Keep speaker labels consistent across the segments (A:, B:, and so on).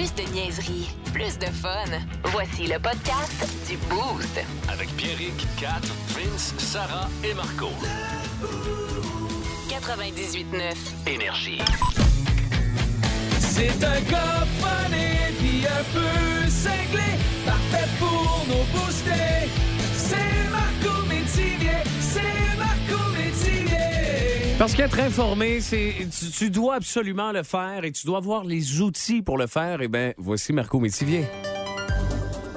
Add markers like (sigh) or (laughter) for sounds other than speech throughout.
A: Plus de niaiserie, plus de fun. Voici le podcast du Boost.
B: Avec Pierrick, Kat, Vince, Sarah et Marco.
A: 98.9.
B: Énergie.
C: C'est un funny puis un peu cinglé, parfait pour nos booster. C'est Marco Métivier, c'est Marco Métivier.
D: Parce qu'être informé, c'est tu, tu dois absolument le faire et tu dois avoir les outils pour le faire. Eh bien, voici Marco Métivier.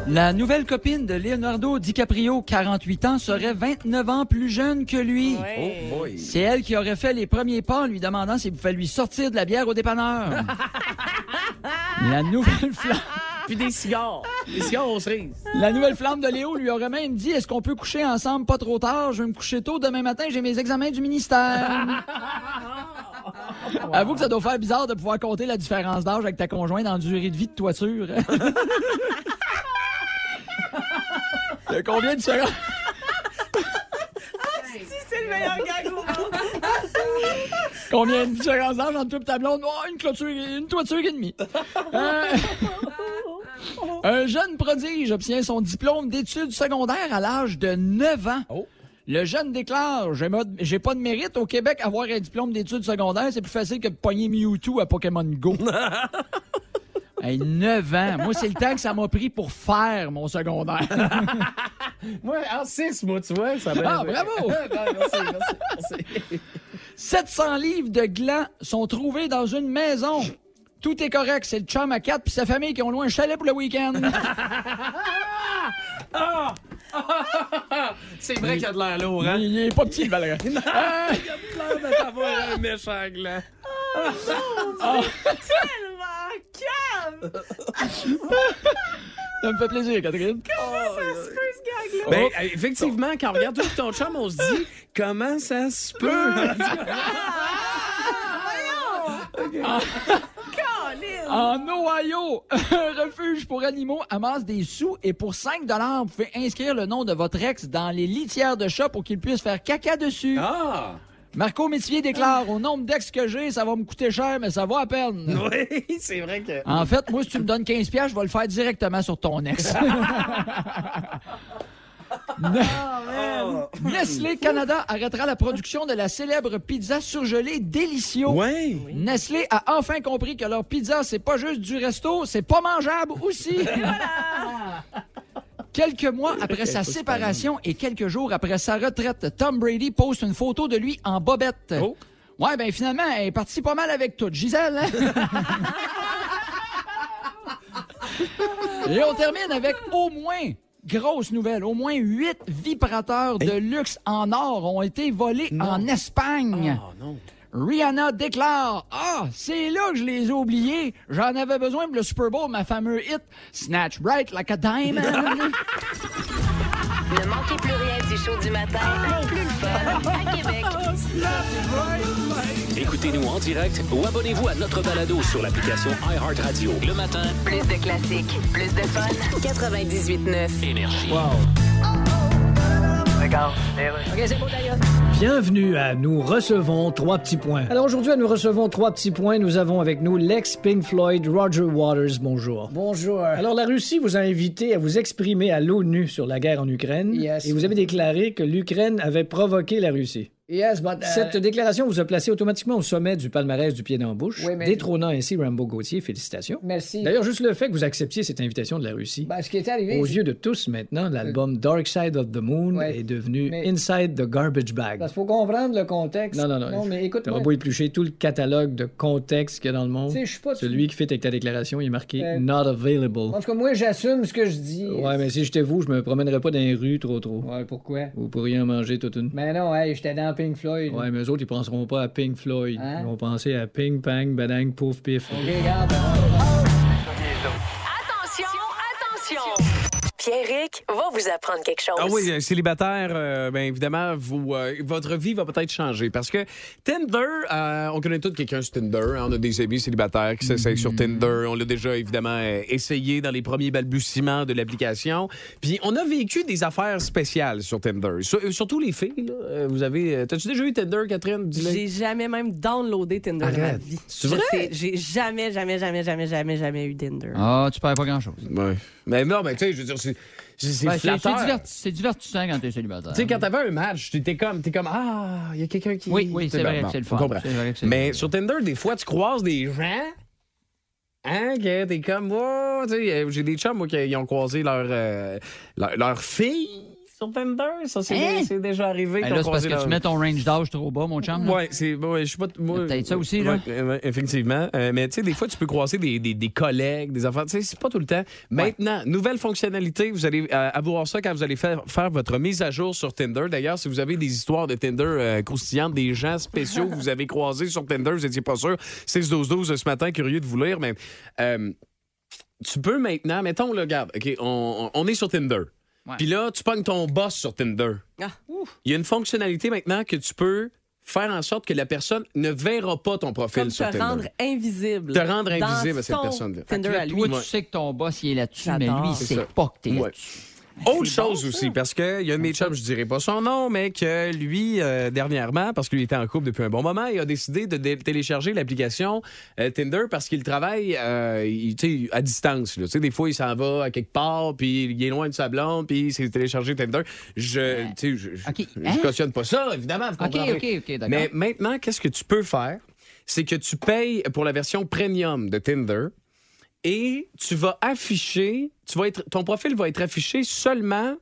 E: La nouvelle copine de Leonardo DiCaprio, 48 ans, serait 29 ans plus jeune que lui.
D: Oh boy.
E: C'est elle qui aurait fait les premiers pas en lui demandant s'il pouvait lui sortir de la bière au dépanneur. (laughs) la nouvelle flamme.
D: Puis des cigares. Des cigares aux cerises.
E: La nouvelle flamme de Léo lui aurait même dit Est-ce qu'on peut coucher ensemble pas trop tard? Je vais me coucher tôt demain matin, j'ai mes examens du ministère. (laughs) Avoue que ça doit faire bizarre de pouvoir compter la différence d'âge avec ta conjointe en durée de vie de toiture. (laughs) Il y a combien de secondes?
F: C'est le meilleur gag au monde.
E: Combien de différence d'âge entre toi et ta blonde? Oh, une, clôture, une toiture et demie. Euh, (laughs) un jeune prodige obtient son diplôme d'études secondaires à l'âge de 9 ans.
D: Oh.
E: Le jeune déclare J'ai pas de mérite au Québec. Avoir un diplôme d'études secondaires, c'est plus facile que de pogner Mewtwo à Pokémon Go. (laughs) Hey, 9 ans. Moi, c'est le temps que ça m'a pris pour faire mon secondaire. (laughs)
D: Moi, en 6, moi, tu vois, ça va.
E: Ah, bravo!
D: merci, merci, merci.
E: 700 livres de glands sont trouvés dans une maison. Tout est correct. C'est le chum à quatre puis sa famille qui ont loué un chalet pour le week-end.
D: C'est vrai qu'il y a de l'air lourd, hein?
E: Il est pas petit, le balerin.
D: Il y a de l'air d'avoir un méchant gland.
F: Tellement calme.
E: Ça me fait plaisir, Catherine.
F: Ça se peut, ce gag-là.
D: Ben, euh, effectivement, quand on regarde tout ton chum, on se dit comment ça se peut? (laughs)
F: Colin.
E: En Ohio, (laughs) un refuge pour animaux amasse des sous et pour 5 vous pouvez inscrire le nom de votre ex dans les litières de chat pour qu'il puisse faire caca dessus.
D: Ah!
E: Marco Métivier déclare Au nombre d'ex que j'ai, ça va me coûter cher, mais ça va à peine. (laughs)
D: Oui, c'est vrai que.
E: En fait, moi, si tu me donnes 15 pièces, je vais le faire directement sur ton ex. Nestlé Canada arrêtera la production de la célèbre pizza surgelée Delicio.
D: Ouais!
E: Nestlé a enfin compris que leur pizza, c'est pas juste du resto, c'est pas mangeable aussi. (laughs) Quelques mois après sa séparation et quelques jours après sa retraite, Tom Brady poste une photo de lui en bobette.
D: Oh.
E: Ouais, ben finalement, elle est partie pas mal avec tout. Gisèle, hein? (laughs) Et on termine avec au moins, grosse nouvelle, au moins huit vibrateurs de luxe en or ont été volés en Espagne.
D: Oh non.
E: Rihanna déclare Ah, c'est là que je les ai oubliés. J'en avais besoin pour le Super Bowl, ma fameuse hit Snatch Bright Like a Diamond. (laughs)
A: Ne manquez plus rien du show du matin, plus le fun à Québec. (laughs)
B: Écoutez-nous en direct ou abonnez-vous à notre balado sur l'application iHeartRadio. Le matin,
A: Plus de classiques, plus de fun. 98.9.
B: Énergie.
G: Bienvenue à Nous recevons trois petits points. Alors aujourd'hui, à Nous recevons trois petits points, nous avons avec nous l'ex Pink Floyd Roger Waters. Bonjour.
H: Bonjour.
G: Alors la Russie vous a invité à vous exprimer à l'ONU sur la guerre en Ukraine
H: Yes.
G: et vous avez déclaré que l'Ukraine avait provoqué la Russie.
H: Yes, but, uh,
G: Cette déclaration vous a placé automatiquement au sommet du palmarès du pied dans la bouche,
H: Oui, mais-
G: détrônant ainsi Rambo Gauthier. Félicitations.
H: Merci.
G: D'ailleurs, juste le fait que vous acceptiez cette invitation de la Russie,
H: Ben, ce qui est arrivé.
G: aux yeux de tous maintenant, l'album Dark Side of the Moon
H: Ouais.
G: est devenu
H: Mais-
G: Inside the Garbage Bag.
H: Parce qu'il faut comprendre le contexte.
G: Non, non, non.
H: Non, mais écoute.
G: T'auras beau éplucher tout le catalogue de contexte qu'il y a dans le monde.
H: Tu sais, je suis pas.
G: Celui qui fait avec ta déclaration, il est marqué
H: Euh,
G: Not available.
H: En tout cas, moi, j'assume ce que je dis.
G: Ouais, mais si j'étais vous, je me promènerais pas dans les rues trop trop.
H: Ouais, pourquoi?
G: Vous pourriez en manger toute une.
H: Mais non, hey, j'étais dans Pink Floyd.
G: Ouais, mais eux autres, ils penseront pas à Pink Floyd.
H: Hein?
G: Ils vont penser à Ping Pang, Badang, Pouf Pif.
H: Ok, regarde.
A: Attention! Pierrick va vous apprendre quelque chose.
D: Ah oui, euh, célibataire, euh, bien évidemment, vous, euh, votre vie va peut-être changer parce que Tinder, euh, on connaît tous quelqu'un sur Tinder. hein, on a des amis célibataires qui s'essayent sur Tinder. On l'a déjà évidemment essayé dans les premiers balbutiements de l'application. Puis on a vécu des affaires spéciales sur Tinder. Sur- surtout les filles. là. Vous avez, t'as-tu déjà eu Tinder, Catherine?
F: J'ai jamais même downloadé Tinder de ma
D: Arrête.
F: vie.
D: C'est vrai?
F: J'ai jamais, jamais, jamais, jamais, jamais, jamais eu Tinder.
E: Ah, tu perds pas grand-chose.
D: Ouais. Mais non, mais tu sais, je veux dire, c'est c'est
E: Ben, diverti- divertissant quand t'es célibataire.
D: Tu sais, quand t'avais un match, t'es comme, t'es comme, ah, il y a quelqu'un qui.
E: Oui, oui, c'est vrai
D: bon,
E: que c'est le fun. vrai que
D: Mais sur Tinder, des fois, tu croises des gens. Hein, que t'es comme, oh, tu sais, euh, j'ai des chums, moi, qui ont croisé leur, euh, leur, leur fille sur Tinder. Ça, c'est
E: Hein?
D: c'est déjà arrivé.
E: Ben là, c'est parce que tu mets ton range d'âge trop bas, mon chum.
D: Ouais, c'est. Ouais, je sais pas.
E: Peut-être ça aussi, là.
D: Ouais, effectivement. Euh, mais tu sais, des fois, tu peux croiser des, des, des collègues, des enfants. Tu sais, c'est pas tout le temps. Maintenant, nouvelle fonctionnalité. Vous allez euh, avoir ça quand vous allez faire, faire votre mise à jour sur Tinder. D'ailleurs, si vous avez des histoires de Tinder euh, croustillantes, des gens spéciaux que vous avez croisés sur Tinder, vous n'étiez pas sûr. 6-12-12 ce matin, curieux de vous lire, mais. euh, tu peux maintenant, mettons, là, regarde, OK, on, on est sur Tinder. Puis là, tu pognes ton boss sur Tinder.
F: Ah.
D: Il y a une fonctionnalité maintenant que tu peux faire en sorte que la personne ne verra pas ton profil
F: Comme
D: sur
F: te
D: Tinder.
F: rendre invisible.
D: Te rendre
F: dans
D: invisible à cette
F: son
D: personne-là.
F: Tinder
E: Là,
F: à lui.
E: toi,
D: Ouais.
E: tu sais que ton boss, il est là-dessus, mais
F: J'adore.
E: lui, il
D: C'est
E: sait
D: ça.
E: pas que t'es
D: Ouais.
E: là-dessus.
D: Autre
F: bon,
D: chose aussi, parce qu'il y a un de mes chums, je dirais pas son nom, mais que lui, euh, dernièrement, parce qu'il était en couple depuis un bon moment, il a décidé de dé- télécharger l'application euh, Tinder parce qu'il travaille euh, il- à distance. là. Des fois, il s'en va à quelque part, puis il est loin de sa blonde, puis il s'est téléchargé Tinder. Je, je, je-
E: OK.
D: je
E: Hein?
D: cautionne pas ça, évidemment. vous
E: OK,
D: comprendrez.
E: OK, OK, d'accord.
D: Mais maintenant, qu'est-ce que tu peux faire? C'est que tu payes pour la version premium de Tinder et tu vas afficher, tu vas être, ton profil va être affiché seulement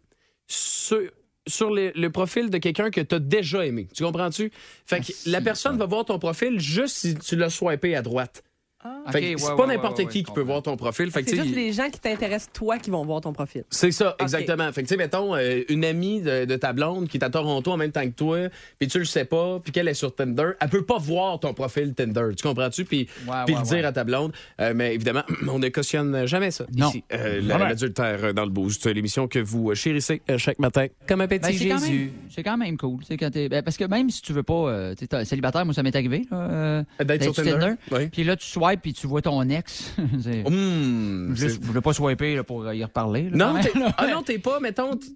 D: sur, sur le, le profil de quelqu'un que tu as déjà aimé. Tu comprends-tu? Fait que
E: Ah,
D: la personne va voir ton profil juste si tu l'as swipé à droite.
E: Ouais,
D: c'est
E: ouais,
D: pas
E: ouais,
D: n'importe
E: ouais,
D: qui
E: ouais,
D: qui peut voir ton profil. Que,
F: C'est juste les gens qui t'intéressent, toi, qui vont voir ton profil.
D: c'est ça, exactement. Fait que, tu sais, mettons, euh, une amie de, de ta blonde qui est à Toronto en même temps que toi, puis tu le sais pas, puis qu'elle est sur Tinder, elle peut pas voir ton profil Tinder. Tu comprends-tu? Puis
E: Ouais,
D: puis
E: ouais,
D: le dire
E: ouais.
D: à ta blonde. Euh, mais évidemment, (clears throat) on ne cautionne jamais ça
E: Non.
D: ici. Euh. L'adultère dans le boost, l'émission que vous chérissez euh, chaque matin. Comme un petit
E: Ben, c'est quand
D: Jésus.
E: même, c'est quand même cool. tu sais, Quand t'es- ben, parce que même si tu veux pas, euh, tu es célibataire, moi ça m'est arrivé
D: D'être sur Tinder.
E: Puis là tu swipes puis tu vois ton ex. (laughs)
D: Hum,
E: Juste, je voulais pas swiper là, pour y reparler. là,
D: non, (laughs) t'es- ah non, t'es pas, mettons, t-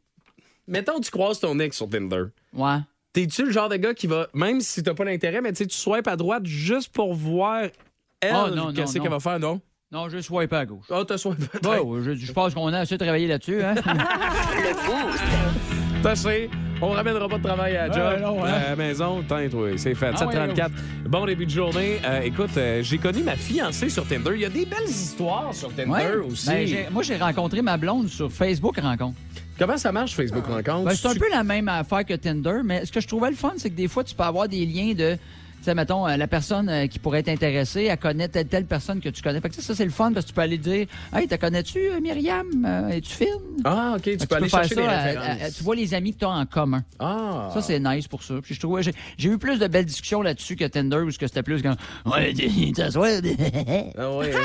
D: mettons, tu croises ton ex sur Tinder.
E: Ouais.
D: T'es-tu le genre de gars qui va, même si t'as pas d'intérêt, mais tu sais, tu swipes à droite juste pour voir elle,
E: Oh, non,
D: qu'est-ce
E: non.
D: qu'elle va faire, non?
E: Non, je swipe à gauche.
D: Ah, t'as swipé à
E: Ouais,
D: droite.
E: ouais, je, je pense qu'on a assez travaillé là-dessus. Hein? (laughs)
A: Le Boost.
D: T'as. On ramènera pas de travail à la job.
E: Ouais, non, hein.
D: à la maison, teinte, oui, c'est fait.
E: Ah,
D: 734. Bon début de journée. Euh, écoute, euh, j'ai connu ma fiancée sur Tinder. Il y a des belles histoires sur Tinder
E: Ouais.
D: aussi.
E: Ben, j'ai- moi, j'ai rencontré ma blonde sur Facebook Rencontre.
D: Comment ça marche, Facebook Rencontre?
E: Ben, c'est un
D: Tu-
E: peu la même affaire que Tinder, mais ce que je trouvais le fun, c'est que des fois, tu peux avoir des liens de. Sais, mettons, euh, la personne euh, qui pourrait être intéressée, elle connaît telle, telle personne que tu connais. Fait que ça, c'est le fun parce que tu peux aller dire Hey, te connais-tu, euh, Myriam? Es-tu fine
D: Ah, OK, tu
E: Fait
D: peux aller
E: faire
D: chercher
E: ça,
D: références.
E: euh, tu vois les amis que tu as en commun.
D: Ah.
E: Ça, c'est nice pour ça. Puis je trouvais, j'ai, eu plus de belles discussions là-dessus que Tinder où ce que c'était plus comme Ouais, t'assois. (laughs)
D: Ah ouais.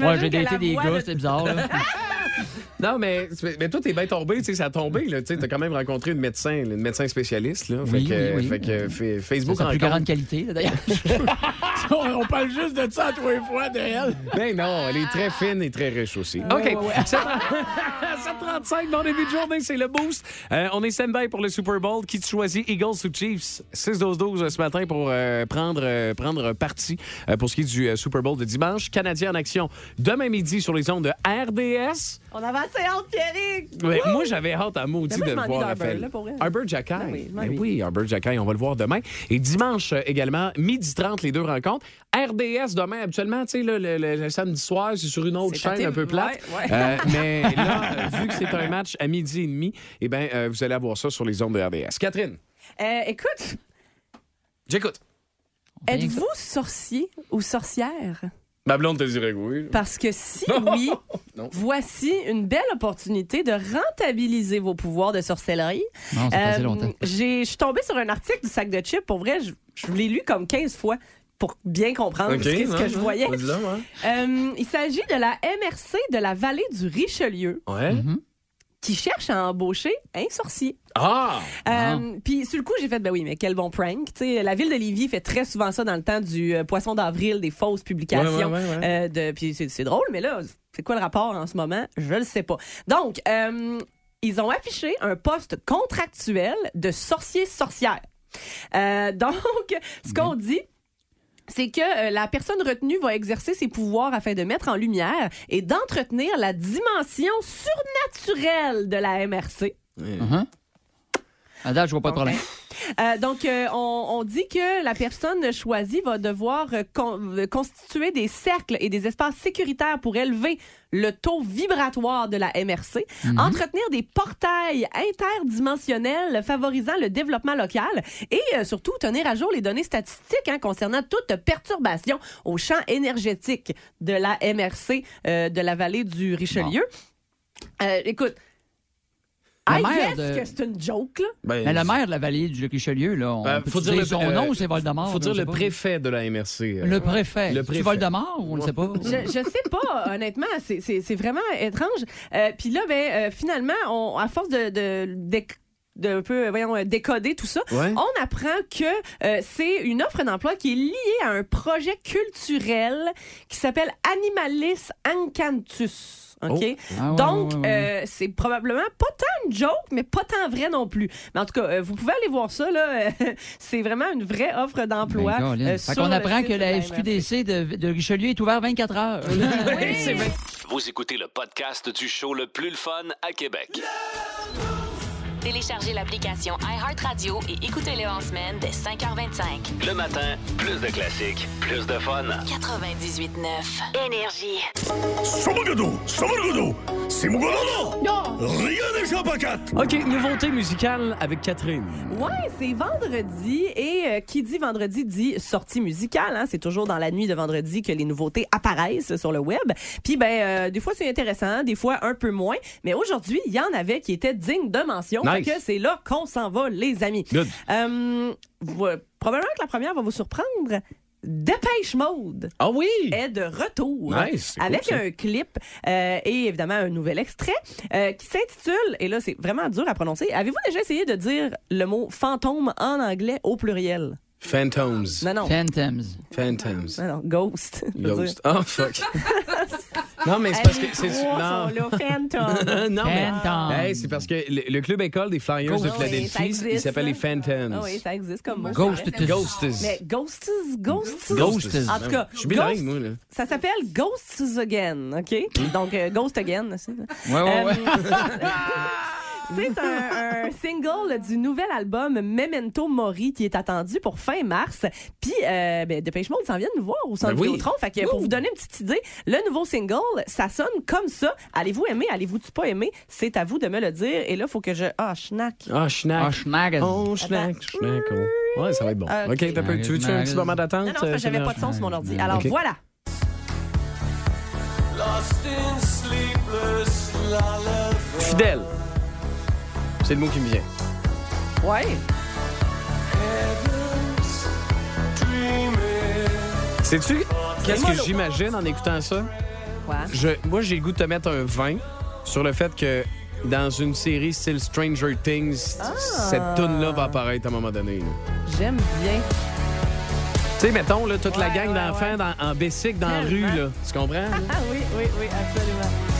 E: Ouais, j'ai daté des gars, c'était bizarre. (laughs)
D: non, mais, mais toi, t'es bien tombé, tu sais, ça a tombé, là. Tu t'as quand même rencontré une médecin, une médecin spécialiste, là.
E: Oui,
D: fait que,
E: oui, oui.
D: fait que fait-
E: C'est
D: Facebook
E: sa plus grande qualité, d'ailleurs. (laughs) (laughs) on, parle juste de ça à tous les fois de elle.
D: Ben non, elle est très fine et très riche aussi.
E: Ouais,
D: OK.
E: ouais, ouais. (laughs)
D: 735, bon début de journée, c'est le boost. Euh, on est stand-by pour le Super Bowl. Qui tu choisis, Eagles ou Chiefs? 6-12-12 ce matin pour euh, prendre, euh, prendre parti euh, pour ce qui est du euh, Super Bowl de dimanche. Canadien en action demain midi sur les ondes de RDS.
F: On avait assez hâte, Pierrick!
D: Ouais, moi, j'avais hâte à maudit
F: moi,
D: de le voir, Raphaël. Arbor Jackay.
F: Ben oui, je
D: Ben
F: m'ennuie.
D: oui, Arbor Jackay, on va le voir demain. Et dimanche euh, également, midi 30, les deux rencontres. RDS demain, habituellement, tu sais, le, le- le samedi soir, c'est sur une autre chaîne un peu plate.
F: ouais, ouais.
D: Euh, (laughs) mais là, vu que c'est un match à midi et demi, eh ben, euh, vous allez avoir ça sur les ondes de RDS. Catherine,
F: Euh, écoute,
D: j'écoute.
F: êtes-vous sorcier ou sorcière?
D: Ma blonde te dirait oui.
F: Parce que si (laughs) oui,
D: Non.
F: voici une belle opportunité de rentabiliser vos pouvoirs de sorcellerie.
E: Non, ça faisait
F: Euh,
E: longtemps.
F: j'ai- Je suis tombée sur un article du sac de chips. Pour vrai, je, je l'ai lu comme 15 fois. Pour bien comprendre ce que, ce que
D: ouais,
F: je voyais.
D: Ouais.
F: Euh, il s'agit de la MRC de la vallée du Richelieu
D: Ouais.
F: qui cherche à embaucher un sorcier.
D: Ah!
F: Euh, Puis sur le coup, j'ai fait, ben oui, mais quel bon prank. La ville de Lévis fait très souvent ça dans le temps du euh, poisson d'avril, des fausses publications.
D: Ouais, ouais, ouais, ouais.
F: euh, de, puis c'est, c'est drôle, mais là, c'est quoi le rapport en ce moment? Je le sais pas. Donc, euh, ils ont affiché un poste contractuel de sorcier-sorcière. Euh, (laughs) donc, ce qu'on dit, c'est que euh, la personne retenue va exercer ses pouvoirs afin de mettre en lumière et d'entretenir la dimension surnaturelle de la MRC.
E: À date, je vois pas de problème.
F: Euh, donc, euh, on, on dit que la personne choisie va devoir euh, con- constituer des cercles et des espaces sécuritaires pour élever le taux vibratoire de la MRC, entretenir des portails interdimensionnels favorisant le développement local et euh, surtout tenir à jour les données statistiques hein, concernant toute perturbation au champ énergétique de la MRC de la vallée du Richelieu. Écoute,
E: La
F: I
E: mère
F: guess
E: de-
F: que c'est une joke, là.
D: Ben,
E: Mais la maire de la vallée du Richelieu, là, on
D: Ben,
E: peut
D: faut dire
E: dire
D: le-
E: son
D: euh,
E: nom ou c'est Voldemort?
D: faut dire le préfet de la MRC. euh,
E: Le préfet.
D: Le
E: C'est
D: préfet.
E: Voldemort ou on ne sait pas?
F: Je, je sais pas, honnêtement. C'est- vraiment étrange. Euh, Puis là, ben, euh, finalement, on, à force de, de, d'éc- de un peu, voyons, euh, décoder tout ça,
D: Ouais.
F: on apprend que euh, c'est une offre d'emploi qui est liée à un projet culturel qui s'appelle Animalis Encantus. OK?
D: Oh.
E: Ah ouais,
F: Donc,
E: ouais, ouais, ouais.
F: euh, c'est probablement pas tant une joke, mais pas tant vrai non plus. Mais en tout cas, euh, vous pouvez aller voir ça. là. (laughs) c'est vraiment une vraie offre d'emploi.
E: Ben,
F: euh,
E: fait
F: sur
E: qu'on
F: le
E: apprend que la. SQDC de, de Richelieu est ouverte 24 heures.
D: Oui, (laughs) c'est vrai.
B: Vous écoutez le podcast du show le plus le fun à Québec.
A: Téléchargez l'application iHeartRadio et écoutez-le en semaine dès 5h25.
B: Le matin, plus de classiques, plus de fun.
A: 98.9 Énergie.
I: Somagodo! Somagodo! C'est mon Non! Rien n'échappe à 4!
D: OK, nouveauté musicale avec Catherine.
F: Ouais, c'est vendredi et euh, qui dit vendredi dit sortie musicale. Hein. C'est toujours dans la nuit de vendredi que les nouveautés apparaissent sur le web. Puis, ben, euh, des fois, c'est intéressant, des fois, un peu moins. Mais aujourd'hui, il y en avait qui étaient dignes de mention.
D: Nice.
F: que c'est là qu'on s'en va, les amis.
D: Good.
F: Euh, vous- probablement que la première va vous surprendre. Dépêche Mode
D: Ah oui!
F: est de retour
D: Nice, cool,
F: avec un clip euh, et évidemment un nouvel extrait euh, qui s'intitule, et là c'est vraiment dur à prononcer, avez-vous déjà essayé de dire le mot fantôme en anglais au pluriel?
D: Phantoms.
F: Non, non.
E: Phantoms.
D: Phantoms.
F: Non, non, ghost.
D: Ghost. Oh, fuck. (laughs) non, mais c'est parce que. C'est, non.
F: sont là, Phantom. (laughs)
D: non, mais.
E: Phantoms.
D: Hey, c'est parce que le, le club école des Flyers de
F: Oui, ça
D: Philadelphie,
F: existe,
D: il s'appelle les Phantoms.
F: Ah oui, ça existe comme mot.
E: Ghost.
F: vrai.
D: Ghosts.
F: Mais Ghosts, Ghosts.
D: Ghosts.
F: En tout cas,
D: Je suis bilingue,
F: Ghost-
D: moi, là.
F: Ça s'appelle Ghosts Again, OK? Donc, euh, Ghost Again. ça.
E: Ouais, ouais, ouais. (laughs)
F: C'est un, un (laughs) single du nouvel album Memento Mori qui est attendu pour fin mars. Puis, euh, ben, Dépêche Mode s'en vient nous voir au Centre
D: Ben oui.
F: Vidéotron. Fait que pour vous donner une petite idée, le nouveau single, ça sonne comme ça. Allez-vous aimer, allez-vous pas aimer? C'est à vous de me le dire. Et là, il faut que je... Ah, schnack.
D: Ah, schnack.
E: Ah, schnack.
D: Oh, schnack, schnack. oh. Ouais, ça va être bon. OK,
F: ok.
D: t'as peu. Tu veux-tu un petit moment d'attente?
F: Non, non, c'est parce que j'avais pas de son sur mon ordi. Alors, voilà.
D: Fidèle. C'est le mot qui me vient.
F: Ouais.
D: Sais-tu qu'est-ce que j'imagine en écoutant ça? Je, moi, j'ai le goût de te mettre un 20 sur le fait que dans une série style Stranger Things, cette tune-là va apparaître à un moment donné.
F: J'aime bien.
D: Tu sais, mettons, là, toute la
F: Ouais,
D: gang
F: ouais,
D: d'enfants
F: ouais.
D: dans- en bicycle dans la rue, là. Tu comprends? là? (laughs)
F: Ah oui, oui, oui, absolument.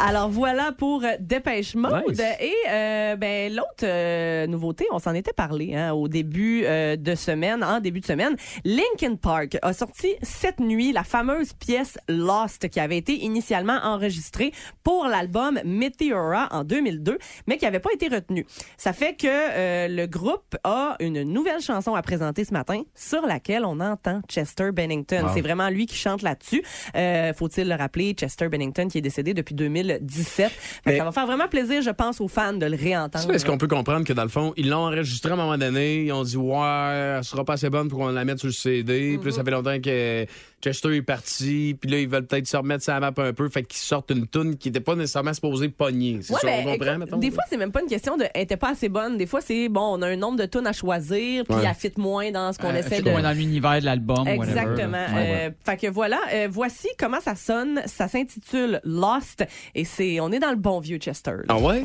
F: Alors voilà pour euh, Dépêche Mode.
D: Nice.
F: Et euh, ben, l'autre euh, nouveauté, on s'en était parlé hein, au début euh, de semaine, en début de semaine. Linkin Park a sorti cette nuit la fameuse pièce Lost qui avait été initialement enregistrée pour l'album Meteora en 2002, mais qui n'avait pas été retenue. Ça fait que euh, le groupe a une nouvelle chanson à présenter ce matin sur laquelle on entend Chester Bennington.
D: Wow.
F: C'est vraiment lui qui chante là-dessus. Euh, Faut-il le rappeler, Chester Bennington qui est décédé depuis 2000 2017. Fait que
D: Mais-
F: ça va faire vraiment plaisir, je pense, aux fans de le réentendre.
D: Est-ce qu'on peut comprendre que dans le fond, ils l'ont enregistré à un moment donné, ils ont dit ouais, elle sera pas assez bonne pour qu'on la mette sur le CD. Puis là, ça fait longtemps que Chester est parti, puis là, ils veulent peut-être se remettre sa map un peu, fait qu'ils sortent une toune qui n'était pas nécessairement supposée pogner. C'est
F: Ouais,
D: ça,
F: ben,
D: comprend, mettons?
F: des fois, c'est même pas une question de elle était pas assez bonne. Des fois, c'est bon, on a un nombre de tunes à choisir, puis
D: Ouais.
F: elle fit moins dans ce qu'on
E: Euh,
F: essaie de.
E: moins dans l'univers de l'album.
F: Exactement.
E: Ouais, ouais.
F: Euh, fait que voilà, euh, voici comment ça sonne. Ça s'intitule Lost et c'est on est dans le bon vieux Chester. là.
D: Ah ouais?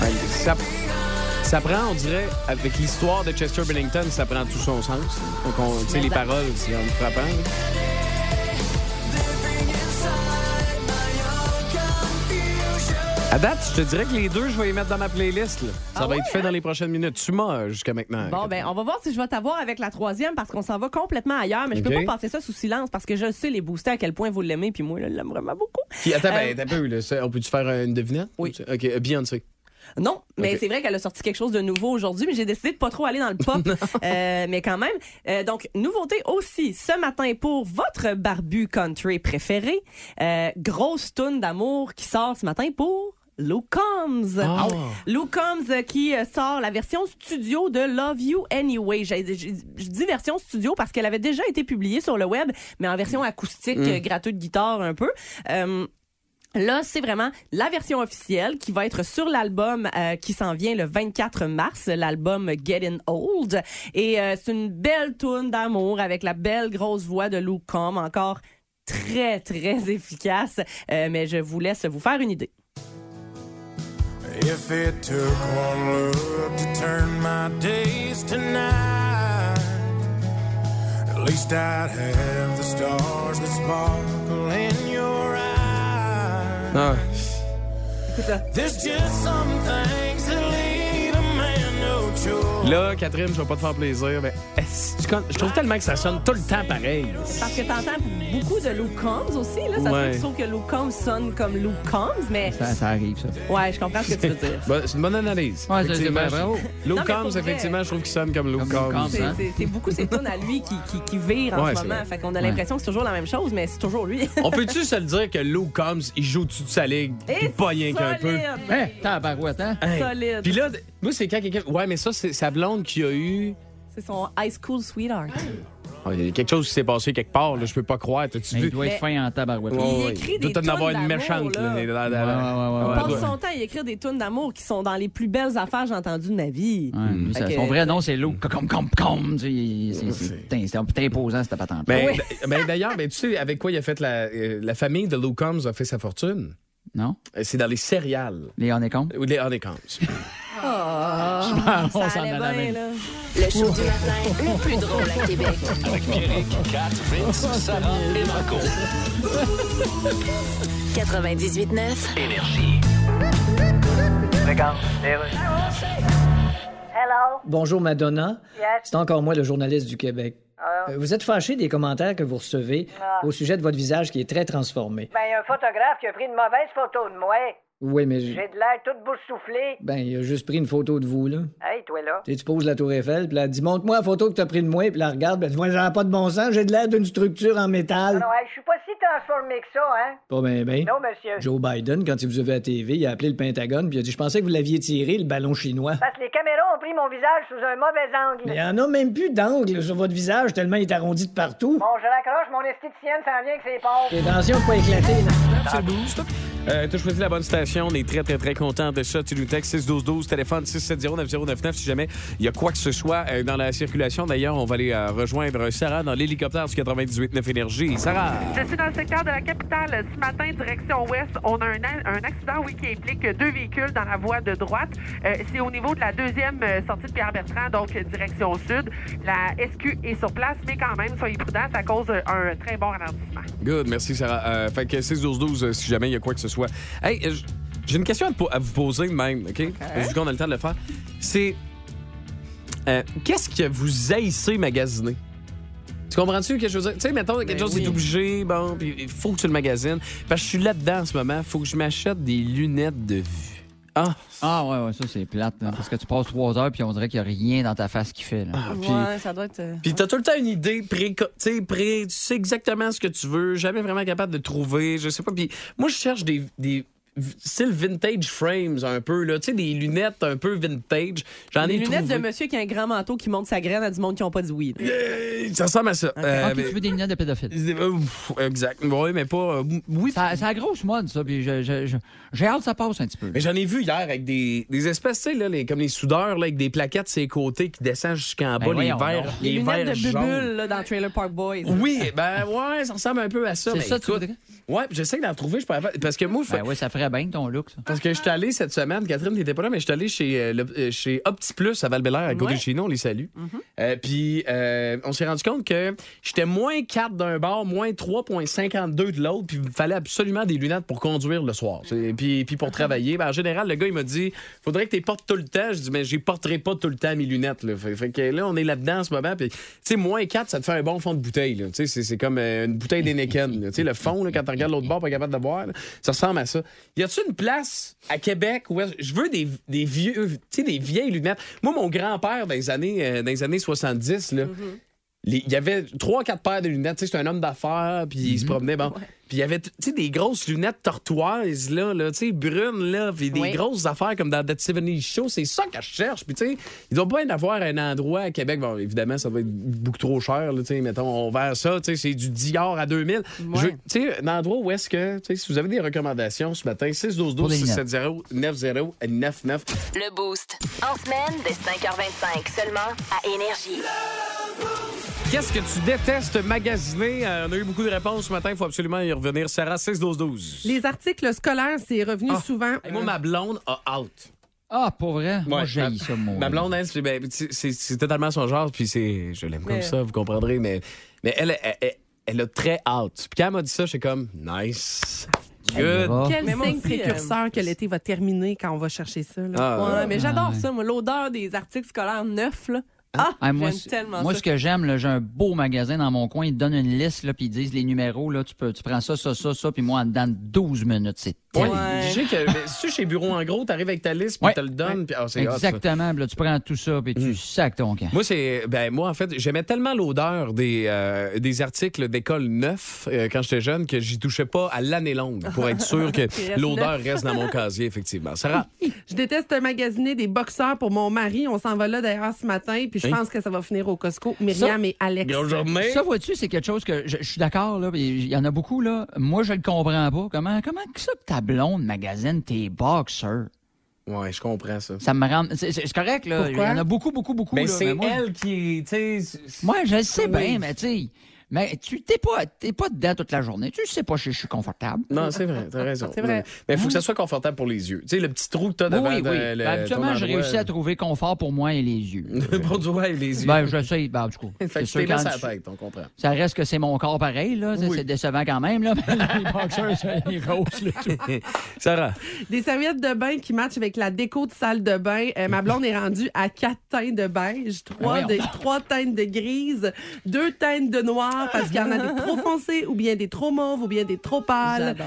D: Ouais, ça, ça prend, on dirait, avec l'histoire de Chester Bennington, ça prend tout son sens. Donc, on- tu sais, les paroles, c'est en frappant. À date, je te dirais que les deux, je vais les mettre dans ma playlist. là. Ça
F: Ah
D: va
F: ouais,
D: être fait dans les prochaines minutes. Tu m'as euh, jusqu'à maintenant.
F: Bon, ben, on va voir si je vais t'avoir avec la troisième parce qu'on s'en va complètement ailleurs, mais je peux pas passer ça sous silence parce que je sais les booster à quel point vous l'aimez, puis moi, je l'aime vraiment beaucoup.
D: Puis, attends, ben,
F: Euh,
D: un peu. là. Ça, On peut-tu faire une devinette?
F: Oui.
D: OK, euh, Beyoncé.
F: Non, mais c'est vrai qu'elle a sorti quelque chose de nouveau aujourd'hui, mais j'ai décidé de pas trop aller dans le (laughs) pop. Euh, mais quand même. Euh, donc, nouveauté aussi ce matin pour votre barbu country préféré. Euh, grosse toune d'amour qui sort ce matin pour Lou Combs. Lou Combs qui euh, sort la version studio de Love You Anyway. Je dis version studio parce qu'elle avait déjà été publiée sur le web, mais en version acoustique,
D: Mm.
F: gratuite de guitare un peu. Euh, Là, c'est vraiment la version officielle qui va être sur l'album euh, qui s'en vient le 24 mars, l'album Getting Old. Et euh, c'est une belle tune d'amour avec la belle grosse voix de Luke Combs, encore très, très (laughs) efficace. Euh, mais je vous laisse vous faire une idée.
J: If it took one look to turn my days to night, at least I'd have the stars that sparkle in your eyes.
D: Ah.
J: There's just some things that leave a man no choice.
D: Là, Catherine, je vais pas te faire plaisir, mais est-ce je trouve tellement que ça sonne tout le temps pareil.
F: Parce que t'entends beaucoup de Luke Combs aussi. Là, ça se
D: Ouais.
F: peut que Luke Combs sonne comme Luke Combs, mais
E: Ça, ça arrive, ça.
F: ouais, je comprends ce que tu veux dire.
D: Bon, c'est une bonne analyse.
E: Ouais,
D: Effectivement,
E: bravo.
D: Luke
F: Non,
D: Combs, effectivement, je trouve qu'il sonne comme Luke
E: Comme
D: Combs.
F: C'est-
E: hein?
F: C'est beaucoup ces tunes à lui qui, qui, qui virent en
D: Ouais,
F: ce moment. Fait qu'on a l'impression que c'est toujours la même chose, mais c'est toujours lui.
D: On peut-tu se le dire que Luke Combs, il joue au-dessus de sa ligue,
F: Et
D: pas rien qu'un peu?
F: solide.
E: Hein? Tabarouette, hein?
D: Hey.
F: Solide.
D: Puis là, moi, c'est quand quelqu'un. Ouais, mais ça, c'est sa blonde qui a eu.
F: C'est son high school sweetheart.
D: Ah, Il y a quelque chose qui s'est passé quelque part, là, je peux pas croire.
E: Mais
D: vu?
E: il doit être fin en tabarouette.
F: Il
D: Ouais, ouais.
F: écrit
D: Il
F: des
D: en avoir
F: tunes
D: une
F: d'amour,
D: méchante.
F: là.
D: Là,
E: Ouais, ouais,
F: On passe son temps à écrire des tunes d'amour qui sont dans les plus belles affaires que j'ai entendues de ma vie.
E: Son vrai nom, c'est Luke. Comme, comme, comme. tu il- c'est- imposant, cette patente.
D: Mais,
F: Oui.
D: mais d'ailleurs, tu sais avec quoi il a fait la, euh, la famille de Luke Combs a fait sa fortune?
E: Non?
D: Euh, C'est dans les céréales.
E: Les honeycombs?
D: Ou les honeycombs.
F: Ah, (laughs)
E: On
F: ça
E: s'en
F: allait bien, là.
A: Le show du matin le plus drôle à Québec.
B: Avec Pierrick, Kat, Vince, Sarah et Marco.
A: 98.9.
B: Énergie.
G: Bonjour Madonna. C'est encore moi le journaliste du Québec. Euh, Vous êtes fâché des commentaires que vous recevez au sujet de votre visage qui est très transformé.
H: Ben, il y a un photographe qui a pris une mauvaise photo de moi.
G: Oui, mais je-
H: J'ai de l'air toute bouche soufflée.
G: ben il a juste pris une photo de vous là.
H: Hey, toi là.
G: Tu sais, tu poses la tour Eiffel, puis là, dit montre-moi la photo que t'as pris de moi, puis la regarde, ben tu vois, j'en pas de bon sens, j'ai de l'air d'une structure en
H: Ah
G: métal.
H: non, hey, je suis pas si transformé que ça, hein?
G: Pas ben ben.
H: Non, monsieur.
G: Joe Biden, quand il vous a vu à la TV, il a appelé le Pentagone, puis il a dit je pensais que vous l'aviez tiré le ballon chinois.
H: Parce que les caméras ont pris mon visage sous un mauvais angle.
G: Mais il y en a même plus d'angle sur votre visage tellement il est arrondi de partout.
H: Bon, je raccroche, mon esthéticienne s'en vient avec ses pauvres.
G: Attention pas éclater là.
D: C'est le boost. Euh, T'as choisi la bonne station. On est très, très, très content de ça. Tu nous textes 61212, téléphone 670-9099 si jamais il y a quoi que ce soit euh, dans la circulation. D'ailleurs, on va aller euh, rejoindre Sarah dans l'hélicoptère du 98.9 Énergie. Sarah!
K: Je suis dans le secteur de la capitale. Ce matin, direction ouest, on a un, accident, oui, qui implique deux véhicules dans la voie de droite. Euh, c'est au niveau de la deuxième sortie de Pierre-Bertrand, donc direction sud. La SQ est sur place, mais quand même, soyez prudents, ça cause un très bon ralentissement.
D: Good, merci Sarah. Euh, fait que 61212 euh, si jamais il y a quoi que ce soit. Hey, j'ai une question à, te po- à vous poser même, OK? Vu qu'on a le temps de le faire. C'est. euh, Qu'est-ce que vous haïssez magasiner? Tu comprends-tu que je veux dire? Tu sais, mettons, quelque
F: Ben
D: chose
F: oui.
D: est obligé, bon, puis il faut que tu le magasines. Parce que je suis là-dedans en ce moment, il faut que je m'achète des lunettes de vue. Ah.
E: Ah, ouais, ouais, ça, c'est plate. là, parce que tu passes trois heures puis on dirait qu'il n'y a rien dans ta face qui fait. Là.
D: Ah, puis-
F: Ouais, ça doit être. euh,
D: Puis t'as tout le temps une idée pré, tu sais, pré, tu sais exactement ce que tu veux, jamais vraiment capable de trouver, je sais pas. Puis moi, je cherche des, des style vintage frames un peu, là, tu sais, des lunettes un peu vintage. J'en
F: Les
D: ai
F: lunettes
D: trouvé.
F: de monsieur qui a un grand manteau qui monte sa graine à du monde qui n'ont pas dit oui.
D: Euh, Ça ressemble à ça. Euh,
E: Ah, puis
D: mais-
E: tu veux des lunettes de pédophile.
D: Euh, Exact. Oui, mais pas. euh, oui.
E: Ça- C'est la grosse mode, ça. Puis je- je- je- j'ai hâte que ça passe un petit peu.
D: Mais j'en ai vu hier avec des, des espèces, tu sais, là, les, comme les soudeurs, là, avec des plaquettes sur les côtés qui descendent jusqu'en bas,
E: Ben
D: les
E: voyons
D: verres,
E: donc.
F: Les,
D: les
F: lunettes
D: verres
F: de bubule là, dans Trailer Park Boys.
D: Oui, ben ouais, ça ressemble un peu à ça.
E: C'est
D: mais
E: ça, tu
D: écoute,
E: voudrais?
D: Ouais, puis j'essaie d'en trouver, je peux pas- Parce que moi,
E: Ben ouais, ça ferait bien ton look, ça.
D: Parce que je suis allé cette semaine, Catherine n'était pas là, mais je suis allé chez, euh, le- euh, chez Opti Plus à val à côté
F: Ouais.
D: de chez nous, on les salue. Euh, puis euh, on s'est rendu compte que j'étais moins 4 d'un bar, moins 3,52 de l'autre, puis il me fallait absolument des lunettes pour conduire le soir. Puis, puis pour travailler. Ben, en général, le gars, il m'a dit faudrait que tu portes tout le temps. Je dis mais je les porterai pas tout le temps mes lunettes. Là. Fait, fait que là, on est là-dedans en ce moment. Puis, tu sais, moins 4, ça te fait un bon fond de bouteille. C'est comme une bouteille d'Heineken. là. Tu sais, le fond, là, quand tu regardes l'autre bord, pas capable de boire, là, ça ressemble à ça. Y a-tu une place à Québec où je veux des, des vieux, tu sais, des vieilles lunettes? Moi, mon grand-père, dans les années, euh, dans les années 70, là, les- il y avait trois, quatre paires de lunettes. Tu sais, c'est un homme d'affaires, puis il se promenait. Bon. Puis il y avait, tu sais, des grosses lunettes tortoises, là, là tu sais, brunes, là, puis des
F: Oui.
D: grosses affaires comme dans That 70 Show. C'est ça que je cherche. Puis, tu sais, il doit pas y en avoir un endroit à Québec. Bon, évidemment, ça va être beaucoup trop cher, là, tu sais, mettons, on vend ça, tu sais, c'est du Dior à 2000. Je veux- Tu sais, un endroit où est-ce que, tu sais, si vous avez des recommandations ce matin, 6 12
E: Pour
D: 12
E: des lunettes.
D: 670 90 99
A: Le Boost. En semaine, dès 5h25, seulement à Énergie.
D: Qu'est-ce que tu détestes magasiner? Euh, on a eu beaucoup de réponses ce matin. Il faut absolument y revenir. Sarah, 6-12-12.
L: Les articles scolaires, c'est revenu
D: Ah.
L: souvent.
D: Et moi, ma blonde a out.
E: Ah, pour vrai? Moi,
D: Ouais,
E: j'ai
D: ma-
E: ça, moi.
D: Ma blonde, elle, c'est ben, c'est- c'est- c'est totalement son genre, puis c'est, je l'aime comme
F: Mais-
D: ça, vous comprendrez, mais, mais elle, elle, elle, elle a très out. Puis quand elle m'a dit ça, j'étais comme, nice, good.
L: Quel
F: Mais moi
L: signe
F: aussi,
L: précurseur que l'été va terminer quand on va chercher ça. là?
D: Ah,
F: Ouais, mais j'adore
E: ouais.
F: ça, moi. L'odeur des articles scolaires neufs, là. Ah,
E: Ah, moi,
F: j'aime
E: c-
F: tellement
E: moi
F: ça.
E: ce que j'aime, j'ai un beau magasin dans mon coin. Ils te donnent une liste, là, puis ils disent les numéros. Là, tu, peux, tu prends ça, ça, ça, ça, puis moi, en dedans de 12 minutes, c'est
D: Ouais, je sais que si tu es chez Bureau en gros, t'arrives avec ta liste, puis
E: Ouais.
D: tu te le donnes, puis ah, c'est hot, ça.
E: Exactement. là, tu prends tout ça, puis tu sacs ton camp.
D: Moi, c'est. Ben, moi, en fait, j'aimais tellement l'odeur des, euh, des articles d'école neufs euh, quand j'étais jeune que j'y touchais pas à l'année longue pour être sûr que (laughs) l'odeur
F: neuf.
D: reste dans mon casier, effectivement. Sarah, (laughs)
L: Je déteste magasiner des boxeurs pour mon mari. On s'en va là d'ailleurs ce matin, puis je
D: Hein?
L: pense que ça va finir au Costco. Myriam et Alex.
E: Ça, vois-tu, c'est quelque chose que je, je suis d'accord, là. Il y en a beaucoup, là. Moi, je le comprends pas. Comment, comment que ça que ta blonde magasine tes boxers?
D: Ouais, je comprends ça.
E: Ça me rend. C'est c'est correct, là. Il y en a beaucoup, beaucoup, beaucoup.
D: Mais
E: là,
D: c'est
E: moi,
D: elle qui
E: Moi, je le sais
D: Oui.
E: bien, mais tu sais. Mais tu t'es pas, t'es pas dedans toute la journée. Tu sais pas si je suis confortable.
D: Non, c'est vrai, t'as raison.
F: C'est vrai.
D: Mais il faut que ça soit confortable pour les yeux. Tu sais, le petit trou que t'as devant
E: oui, oui.
D: de- le-
E: Ben, habituellement,
D: ton
E: j'ai réussi à trouver confort pour moi et les yeux. (laughs)
D: pour du ouais, les yeux.
E: ben, je sais. Ben, du coup, c'est sûr quand tu-
D: tête, on comprend.
E: ça reste que c'est mon corps pareil, là. C'est-
D: Oui.
E: C'est décevant quand même, là. Les (laughs) les grosses, là, tout. (laughs)
D: Sarah,
L: Des serviettes de bain qui matchent avec la déco de salle de bain. Euh, ma blonde est rendue à quatre teintes de beige, trois,
E: Ben
L: de, trois teintes de grise, deux teintes de noir parce qu'il y en a des trop (laughs) foncés ou bien des trop mauves ou bien des trop pâles.
F: J'adore.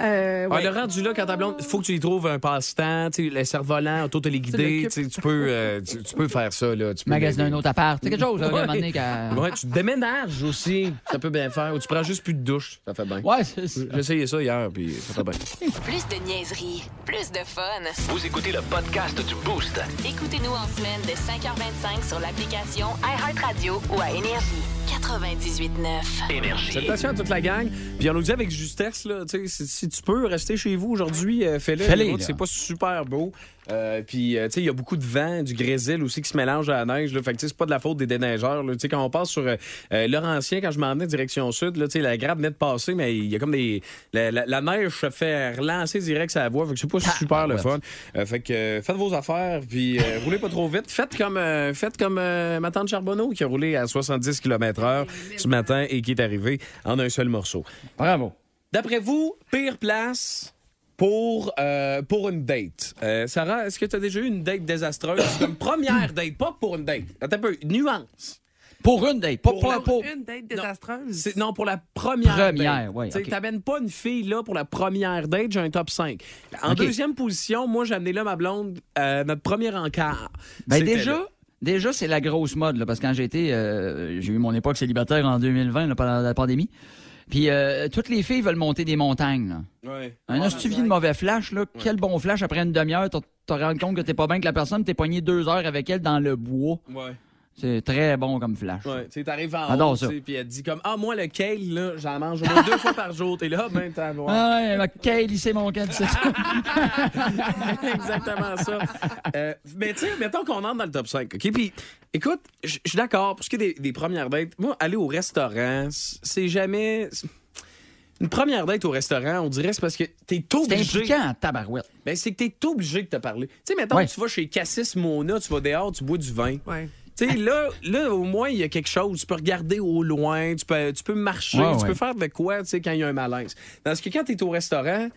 L: Euh,
D: Ah, le rendu là, quand ta blonde, il faut que tu y trouves un passe-temps, tu sais, le cerf-volant, auto-téléguidé,
L: Tu
D: tu peux, euh, tu, tu peux faire ça, là. Tu peux
E: Magasiner un autre appart. C'est quelque chose, là, à un moment donné, qu'à-
D: Ouais, tu te déménages aussi, ça peut bien faire. Ou tu prends juste plus de douche, ça fait bien.
E: Ouais, c'est ça.
D: J'ai essayé ça hier, puis ça fait bien.
A: Plus de niaiserie, plus de fun.
B: Vous écoutez le podcast du Boost.
A: Écoutez-nous en semaine de 5h25 sur l'application iHeartRadio ou à Énergie. 98.9.
B: Énergie.
D: Salutations à toute la gang. Puis on nous dit avec justesse, là, tu sais, si, si tu peux rester chez vous aujourd'hui, euh, fais-le.
E: Fais-le,
D: Les autres,
E: là.
D: C'est pas super beau. Euh, puis, euh, tu sais, il y a beaucoup de vent, du grésil aussi qui se mélange à la neige. Là. Fait que, tu sais, c'est pas de la faute des déneigeurs. Tu sais, quand on passe sur euh, Laurentien, quand je m'en venais direction sud, là, tu sais, la grappe venait de passer, mais il y a comme des. La, la- la neige se fait relancer direct sa voie. Fait que c'est pas super le fun. Euh, fait que euh, faites vos affaires, puis euh, (laughs) roulez pas trop vite. Faites comme, euh, faites comme euh, ma tante Charbonneau qui a roulé à 70 km/h ce matin et qui est arrivé en un seul morceau.
E: Bravo.
D: D'après vous, pire place? Pour, euh, pour une date. Euh, Sarah, est-ce que tu as déjà eu une date désastreuse? Comme première (coughs) date, pas pour une date. Attends un peu, nuance.
E: Pour une date, pas
D: Pour
L: Une date désastreuse?
D: C'est- Non, pour la première,
E: Première,
D: date.
E: ouais,
D: Tu. T'amènes pas une fille là pour la première date, j'ai un top 5. En deuxième position, moi, j'ai amené là ma blonde, euh, notre premier encart.
E: Ben déjà,
D: là.
E: déjà c'est la grosse mode, là, parce que quand j'ai été, euh, j'ai eu mon époque célibataire en 2020, là, pendant la pandémie. Puis euh, toutes les filles veulent monter des montagnes. Là.
D: Ouais.
E: Un hostie de mauvais flash, là, quel bon flash après une demi-heure, t'as- te rends compte que t'es pas bien que la personne, t'es pogné deux heures avec elle dans le bois.
D: Ouais.
E: C'est très bon comme flash.
D: Ouais, tu t'arrives en
E: J'adore
D: haut, puis elle te dit comme Ah, moi, le kale, là, j'en mange au moins deux fois par jour. T'es là, ben, t'as
E: Ah ouais, ma Kale, il sait mon camp, c'est (laughs)
D: exactement ça. Euh, mais tu sais, mettons qu'on entre dans le top 5, OK? Puis, écoute, je suis d'accord, pour ce qui est des, des premières dates, moi, aller au restaurant, c'est jamais... Une première date au restaurant, on dirait c'est parce que t'es
E: C'est
D: obligé...
E: impliquant en tabarouette.
D: Ben, c'est que t'es obligé de te parler. Tu sais, mettons,
E: Ouais.
D: tu vas chez Cassis Mona, tu vas dehors, tu bois du vin.
L: Ouais.
D: Tu sais, là, là, au moins, il y a quelque chose. Tu peux regarder au loin, tu peux, tu peux marcher,
E: Ouais,
D: tu
E: ouais.
D: peux faire de quoi, tu sais, quand il y a un malaise. Parce que quand t'es au restaurant,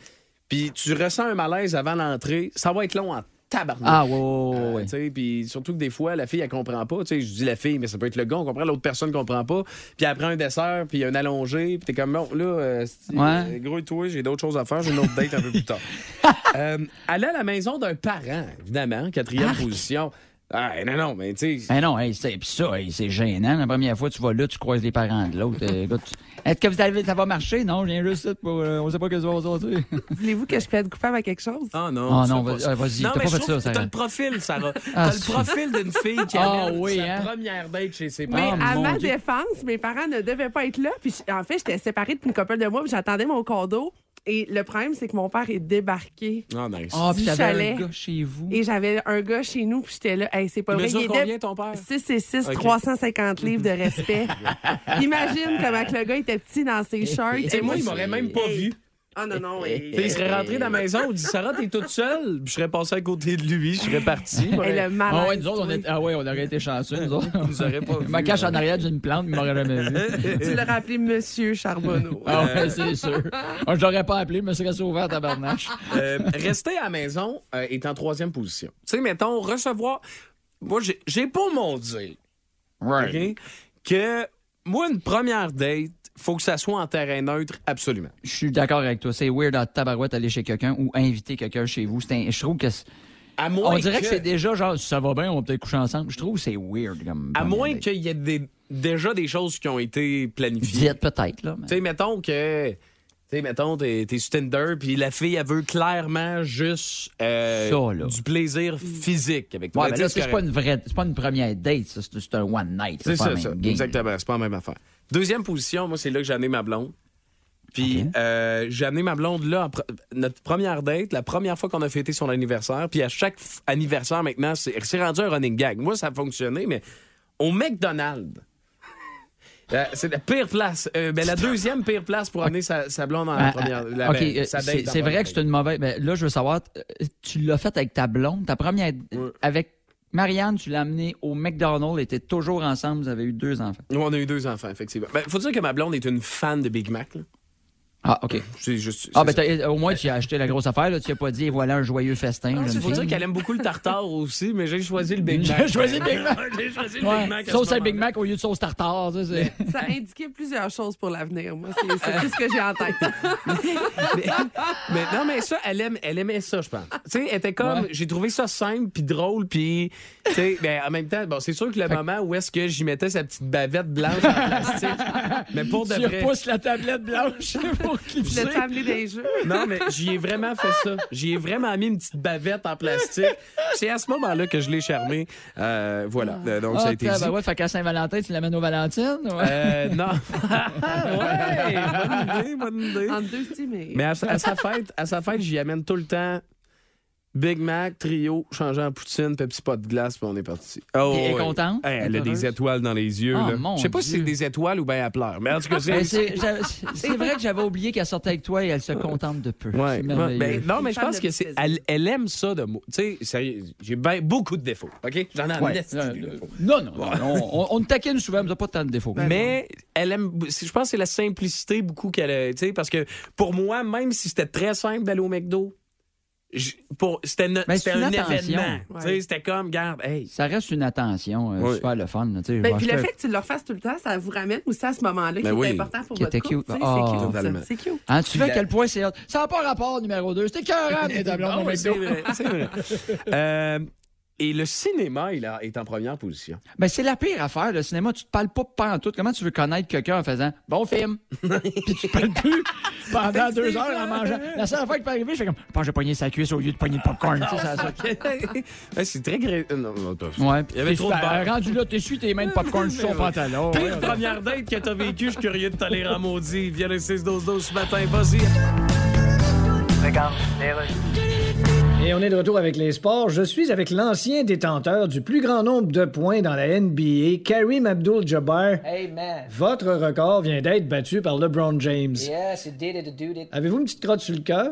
D: puis tu ressens un malaise avant l'entrée, ça va être long en tabarnak.
E: Ah, ouais, ouais.
D: Tu sais, Puis surtout que des fois, la fille, elle comprend pas. Tu sais, Je dis la fille, mais ça peut être le gars, on comprend, l'autre personne comprend pas. Puis après un dessert, puis un allongé, puis t'es comme, bon, là, euh,
E: Ouais.
D: euh, gros et toi, j'ai d'autres choses à faire, j'ai une autre date un peu plus tard. (laughs) euh, aller à la maison d'un parent, évidemment, quatrième position. Ah, non, non, mais tu sais.
E: Ben non, hey, c'est pis ça, hey, c'est gênant. La première fois, tu vas là, tu croises les parents de l'autre. Euh, écoute, Est-ce que vous avez, ça va marcher? Non, je viens juste ici pour. euh, on sait pas que ça va sortir. (laughs)
L: Voulez-vous que je plaide coupable à quelque chose?
D: Ah non,
E: Ah
D: tu
E: non,
D: fais
E: vas-
D: ça.
E: vas-y,
D: Non,
E: t'as
D: mais
E: pas
D: je
E: fait
D: trouve
E: ça,
D: que T'as
E: Sarah.
D: le profil, Sarah.
E: Ah,
D: T'as le
E: c'est-
D: profil d'une fille qui
E: Ah,
D: amène
E: oui,
D: sa
E: hein?
D: première date chez ses
L: Mais
D: parents.
L: à
E: mon
L: ma
E: Dieu.
L: défense, mes parents ne devaient pas être là. Puis je- en fait, j'étais séparée d'une couple de mois, puis j'attendais mon condo. Et le problème, c'est que mon père est débarqué.
D: Ah, nice.
E: Ah, puis t'avais un
L: chalet.
E: gars chez vous.
L: Et j'avais un gars chez nous, puis j'étais là. Hey, c'est pas
D: Il
L: vrai.
D: mesure
L: était
D: combien, ton père?
L: 6 et 6,
D: Ok.
L: 350 livres de respect. (laughs) Imagine comment que le gars était petit dans ses shorts.
D: Tu sais, moi, il m'aurait même pas vu.
L: Ah non, non. et-
D: il serait rentré dans la maison, il dit Sarah, t'es toute seule. Puis je serais passé à côté de lui, je serais parti. (laughs)
L: Et le malaise.
E: Ah ouais, nous autres, on,
L: oui.
E: est... ah ouais, on aurait été chanceux, nous autres.
D: nous aurait pas
E: Je (laughs) me
D: vu,
E: cache
D: ouais.
E: en arrière d'une plante, il m'aurait jamais vu. (laughs)
L: Tu l'aurais appelé Monsieur Charbonneau.
E: Ah ouais, c'est sûr. Moi, je l'aurais pas appelé, je me serais ouvert à tabarnache.
D: Euh, rester à la maison euh, est en troisième position. Tu sais, mettons, recevoir. Moi, j'ai- pas mon dire. OK? Que moi, une première date, faut que ça soit en terrain neutre, absolument.
E: Je suis d'accord avec toi. C'est weird à tabarouette aller chez quelqu'un ou inviter quelqu'un chez vous. Un- Je trouve que. c'est-
D: À moins
E: On dirait que, c'est déjà genre, ça va bien, on va peut-être coucher ensemble. Je trouve que c'est weird comme.
D: À moins qu'il y ait des- déjà des choses qui ont été planifiées.
E: Dites peut-être, là. mais-
D: Tu sais, mettons que. Tu sais, mettons, t'es t'es sur Tinder, puis la fille, elle veut clairement juste euh,
E: Ça, là.
D: du plaisir physique avec toi.
E: Ouais,
D: Ben,
E: mais là, c'est pas une vraie, c'est pas une première date, ça. C'est un one night.
D: C'est ça, ça.
E: game.
D: Exactement. C'est pas la même affaire. Deuxième position, moi, c'est là que j'ai amené ma blonde. Puis euh, j'ai amené ma blonde là, notre première date, la première fois qu'on a fêté son anniversaire. Puis à chaque anniversaire maintenant, c'est rendu un running gag. Moi, ça a fonctionné, mais au McDonald's. (laughs) euh, c'est la pire place. Euh, ben, la deuxième pire place pour amener sa, sa blonde en
E: Ah,
D: première.
E: ah,
D: la-
E: OK,
D: ben,
E: euh, c'est vrai
D: première
E: que c'est une mauvaise. Ben, là, je veux savoir, tu l'as fait avec ta blonde, ta première. Avec Marianne, tu l'as amenée au McDonald's, était toujours ensemble, vous avez eu deux enfants.
D: date. On a eu deux enfants, effectivement. Ben, faut dire que ma blonde est une fan de Big Mac.
E: Ah, OK.
D: C'est juste.
E: Ah, ben,
D: ça.
E: au moins, tu as acheté la grosse affaire, là. Tu n'as pas dit, voilà un joyeux festin.
D: Ah,
E: jeune
D: faut dire qu'elle aime beaucoup le tartare aussi, mais j'ai choisi le Big (laughs) Mac.
E: J'ai choisi le Big Mac. (laughs)
D: J'ai choisi le
E: Ouais,
D: Big Mac. à
E: Sauce
D: ce
E: à Big. Mac au lieu de sauce tartare. ça, (laughs)
L: Ça indiquait plusieurs choses pour l'avenir. Moi, c'est tout ce que j'ai en tête.
D: mais, mais non, mais ça, elle, aime, elle aimait ça, je pense. Tu sais, elle était comme,
E: Ouais.
D: j'ai trouvé ça simple puis drôle, puis, tu sais, ben, en même temps, bon, c'est sûr que le moment où est-ce que j'y mettais sa petite bavette blanche en plastique, mais pour de
E: Tu
D: vrai.
E: repousse la tablette blanche pour clipser.
L: L'as-tu amené des jeux?
D: Non, mais j'y ai vraiment fait ça. J'y ai vraiment mis une petite bavette en plastique. C'est à ce moment-là que je l'ai charmé. Euh, voilà. Euh, Donc, ça a
E: Ah,
D: été dit.
E: ben ouais, fait qu'à Saint-Valentin, tu l'amènes aux Valentines? ouais?
D: Euh, non. (laughs) ouais, (laughs) bonne idée, bonne idée.
L: En deux stimés.
D: Mais à, à sa fête, à sa fête, j'y amène tout le temps Big Mac, trio, changé en poutine, Pepsi pas de glace, puis on est parti. Oh,
E: elle est contente?
D: Hey, elle a des étoiles dans les yeux. Là.
E: mon
D: Je sais pas si c'est des étoiles ou bien elle pleure. Mais en tout cas,
E: Ben,
D: c'est.
E: c'est j'a- c'est vrai que j'avais oublié qu'elle sortait avec toi et elle se contente de peu.
D: Ouais. Ben, non, mais je pense que
L: petit
D: c'est. Elle, elle aime ça de moi. Tu sais, sérieux, j'ai ben beaucoup de défauts. OK? J'en ai un
E: Ouais. Euh,
D: défauts.
E: Non, non, non. on, on, taquine souvent, mais t'as pas tant de défauts.
D: Mais elle aime. Je pense que c'est la simplicité beaucoup qu'elle a. Tu sais, parce que pour moi, même si c'était très simple d'aller au McDo, pour. C'était no-
E: Ben, c'est
D: un
E: attention.
D: événement.
E: Ouais.
D: C'était comme, garde, hey.
E: Ça reste une attention euh,
D: Oui.
E: super le fun. là.
L: Ben, puis le fait que tu le refasses tout le temps, ça vous ramène aussi à ce moment-là
E: Ben
L: qui
E: oui.
L: est important pour
E: Qui
L: votre
E: était
L: couple.
E: cute.
L: tu sais,
E: Ah.
L: C'est cute. C'est cute.
E: Hein, tu sais à quel point c'est. Ça n'a pas rapport numéro 2. C'était écœurant, mes tableaux
D: Ah
E: de
D: oui, c'est
E: McDo.
D: vrai, c'est vrai. (laughs) Euh, et le cinéma, il a- est en première position.
E: Ben, c'est la pire affaire, le cinéma. Tu te parles pas pendant tout. Comment tu veux connaître quelqu'un en faisant bon film? (laughs) Puis tu parles plus pendant deux heures en mangeant. La seule fois que peut arriver, je fais comme, je pense que j'ai pogné sa cuisse au lieu de pogner le popcorn. Tu sais, ça, ça. (laughs)
D: Ouais, c'est très gré... Non, non,
E: Ouais,
D: Il y avait trop de beurre.
E: Rendu là, t'essuies tes mains de popcorn sur son pantalon.
D: Pire
E: Ouais,
D: première date que t'as vécu, je suis curieux de t'aller en maudit. Viens le 6-12-12 ce matin, vas-y.
G: Et on est de retour avec les sports. Je suis avec l'ancien détenteur du plus grand nombre de points dans la NBA, Karim Abdul-Jabbar.
M: Hey, man.
G: Votre record vient d'être battu par LeBron James.
M: Yes, it did it, it did it.
G: Avez-vous une petite crotte sur le cœur?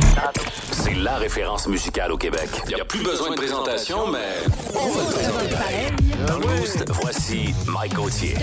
B: C'est la référence musicale au Québec. Il n'y a plus besoin de présentation, mais on va le présenter. Dans le boost, voici Mike Gauthier.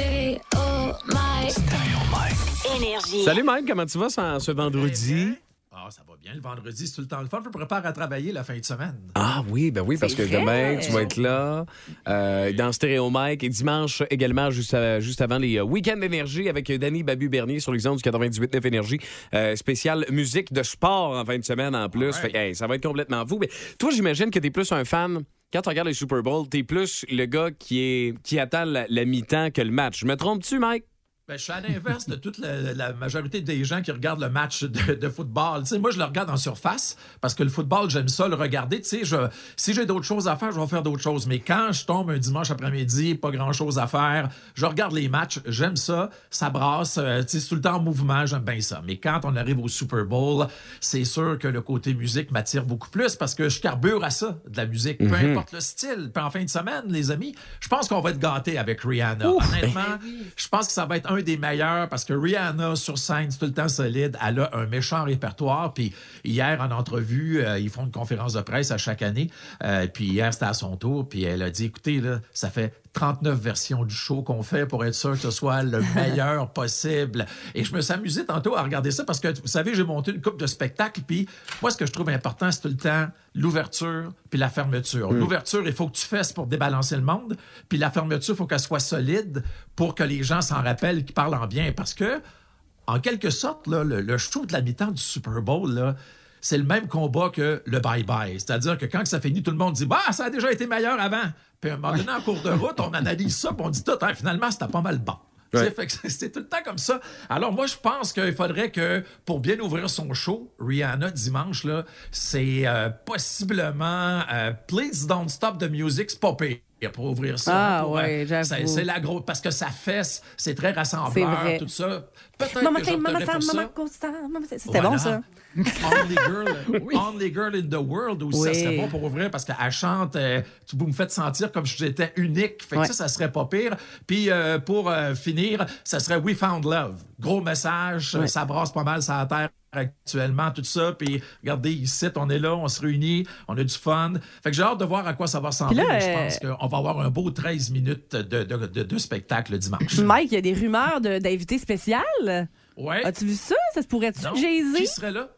A: Énergie.
D: Salut Mike, comment tu vas ce, ce vendredi?
N: Ah, ça va bien. Le vendredi, c'est tout le temps le fun. Je me prépare à travailler la fin de semaine.
D: Ah oui, ben oui, parce que
N: vrai.
D: demain, tu vas être là euh, dans Stéréo Mike et dimanche également, juste, à- juste avant les euh, week-ends d'énergie avec Danny Babu-Bernier sur ondes du 98.9 Énergie. Euh, spécial musique de sport en fin de semaine en plus. Fait hey, ça va être complètement fou. Mais toi, j'imagine que tu es plus un fan. Quand tu regardes les Super Bowl, tu es plus le gars qui, est, qui attend la, la mi-temps que le match. Je me trompe-tu, Mike?
N: Ben, je suis à l'inverse de toute la, la majorité des gens qui regardent le match de, de football. Tu sais, moi, je le regarde en surface parce que le football, j'aime ça le regarder. Je- si j'ai d'autres choses à faire, je vais faire d'autres choses. Mais quand je tombe un dimanche après-midi, pas grand-chose à faire, je regarde les matchs, j'aime ça, ça brasse. euh, c'est tout le temps en mouvement, j'aime bien ça. Mais quand on arrive au Super Bowl, c'est sûr que le côté musique m'attire beaucoup plus parce que je carbure à ça, de la musique. Peu
O: Mhm.
N: importe le style. Puis en fin de semaine, les amis, je pense qu'on va être gâtés avec Rihanna. Honnêtement, je pense que ça va être un des meilleurs parce que Rihanna sur scène, c'est tout le temps solide. Elle a un méchant répertoire. Puis hier, en entrevue, euh, ils font une conférence de presse à chaque année. Euh, puis hier, c'était à son tour. Puis elle a dit, écoutez, là, ça fait 39 versions du show qu'on fait pour être sûr que ce soit le (laughs) meilleur possible. Et je me suis amusé tantôt à regarder ça parce que, vous savez, j'ai monté une coupe de spectacles. Puis moi, ce que je trouve important, c'est tout le temps l'ouverture puis la fermeture.
O: Mm.
N: L'ouverture, il faut que tu fasses pour débalancer le monde. Puis la fermeture, il faut qu'elle soit solide pour que les gens s'en rappellent, qu'ils parlent en bien. Parce que, en quelque sorte, là, le, le show de la mi-temps du Super Bowl, là, c'est le même combat que le bye-bye. C'est-à-dire que quand ça finit, tout le monde dit Bah, ça a déjà été meilleur avant. Puis à un moment donné, en cours de route, on analyse ça, puis on dit tout, Ah, finalement, c'était pas mal bon.
O: Ouais.
N: c'est- tout le temps comme ça. Alors, moi, je pense qu'il faudrait que, pour bien ouvrir son show, Rihanna, dimanche, c'est euh, possiblement euh, Please Don't Stop the Music, c'est pas pire pour ouvrir ça.
F: Ah,
N: pour,
F: ouais,
N: c'est- la grosse... Parce que ça fesse, c'est très rassembleur, tout ça. Peut-être
F: Maman,
N: que
F: maman,
N: pour ça.
F: maman, maman, C'était
N: Voilà.
F: bon, ça. (laughs)
N: Only girl, (laughs) only girl in the world aussi, ça
F: Oui.
N: serait bon pour ouvrir parce qu'elle chante, euh, tu- vous me faites sentir comme si j'étais unique. Fait que
F: Ouais.
N: ça, ça serait pas pire. Puis euh, pour euh, finir, ça serait We Found Love. Gros message,
F: Ouais.
N: ça brasse pas mal sur la terre actuellement, tout ça. Puis regardez, ici, on est là, on se réunit, on a du fun. Fait que j'ai hâte de voir à quoi ça va ressembler.
F: Là,
N: je
F: euh,
N: pense qu'on va avoir un beau 13 minutes de, de, de- de spectacle dimanche.
F: Mike, il y a des rumeurs de- d'invités spécial.
N: Ouais.
F: As-tu vu ça? Ça se pourrait-tu Jay-Z?
N: Qui serait là?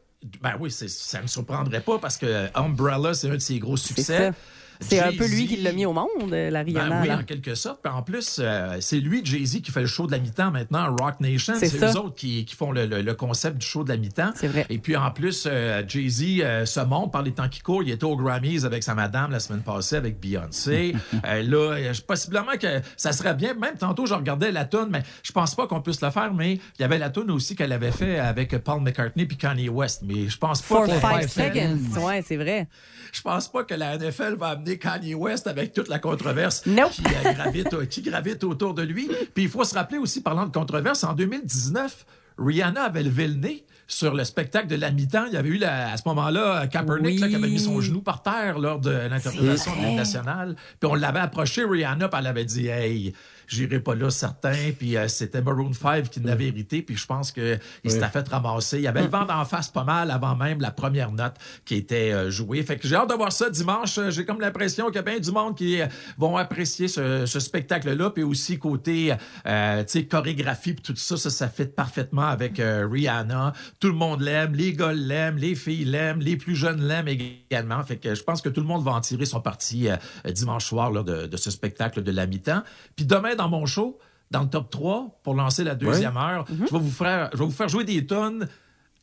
N: Ben oui, ça me surprendrait pas parce que Umbrella, c'est un de ses gros succès.
F: C'est un peu lui qui l'a mis au monde, la Rihanna.
N: Ben oui, en quelque sorte. Puis en plus, euh, c'est lui, Jay-Z, qui fait le show de la mi-temps maintenant, Rock Nation.
F: C'est
N: eux autres qui, qui font le, le- le concept du show de la mi-temps.
F: C'est vrai.
N: Et puis en plus, euh, Jay-Z euh, se montre par les temps qui courent. Il était au Grammys avec sa madame la semaine passée, avec Beyoncé. (laughs) Euh, là, euh, possiblement que ça serait bien. Même tantôt, je regardais la tune, mais je pense pas qu'on puisse le faire. Mais il y avait la tune aussi qu'elle avait fait avec Paul McCartney puis Kanye West. Mais je pense pas que-
F: five seconds. Ouais, c'est vrai.
N: je pense pas que la NFL va amener Kanye West avec toute la controverse
F: Nope.
N: qui, euh, gravite, qui gravite autour de lui. Puis il faut se rappeler aussi, parlant de controverse, en 2019, Rihanna avait levé le nez sur le spectacle de la mi-temps, il y avait eu la- à ce moment-là Kaepernick là, qui avait mis son genou par terre lors de l'interprétation de
O: C'est
N: l'hymne
O: vrai.
N: national. Puis on l'avait approché, Rihanna, puis elle avait dit Hey, j'irai pas là, certain. Puis euh, c'était Maroon 5 qui l'avait hérité. Puis je pense qu'il
O: Oui.
N: s'était fait ramasser. Il y avait le vent d'en face pas mal avant même la première note qui était euh, jouée. Fait que j'ai hâte de voir ça dimanche. Euh, J'ai comme l'impression qu'il y a bien du monde qui euh, vont apprécier ce, ce spectacle-là. Puis aussi côté euh, tu sais, chorégraphie puis tout ça, ça, ça fait parfaitement avec Rihanna. Tout le monde l'aime, les gars l'aiment, les filles l'aiment, les plus jeunes l'aiment également. Fait que je pense que tout le monde va en tirer son parti dimanche soir là, de, de ce spectacle de la mi-temps. Puis demain, dans mon show, dans le top 3, pour lancer la deuxième heure, je, vais vous faire, je vais vous faire jouer des tonnes.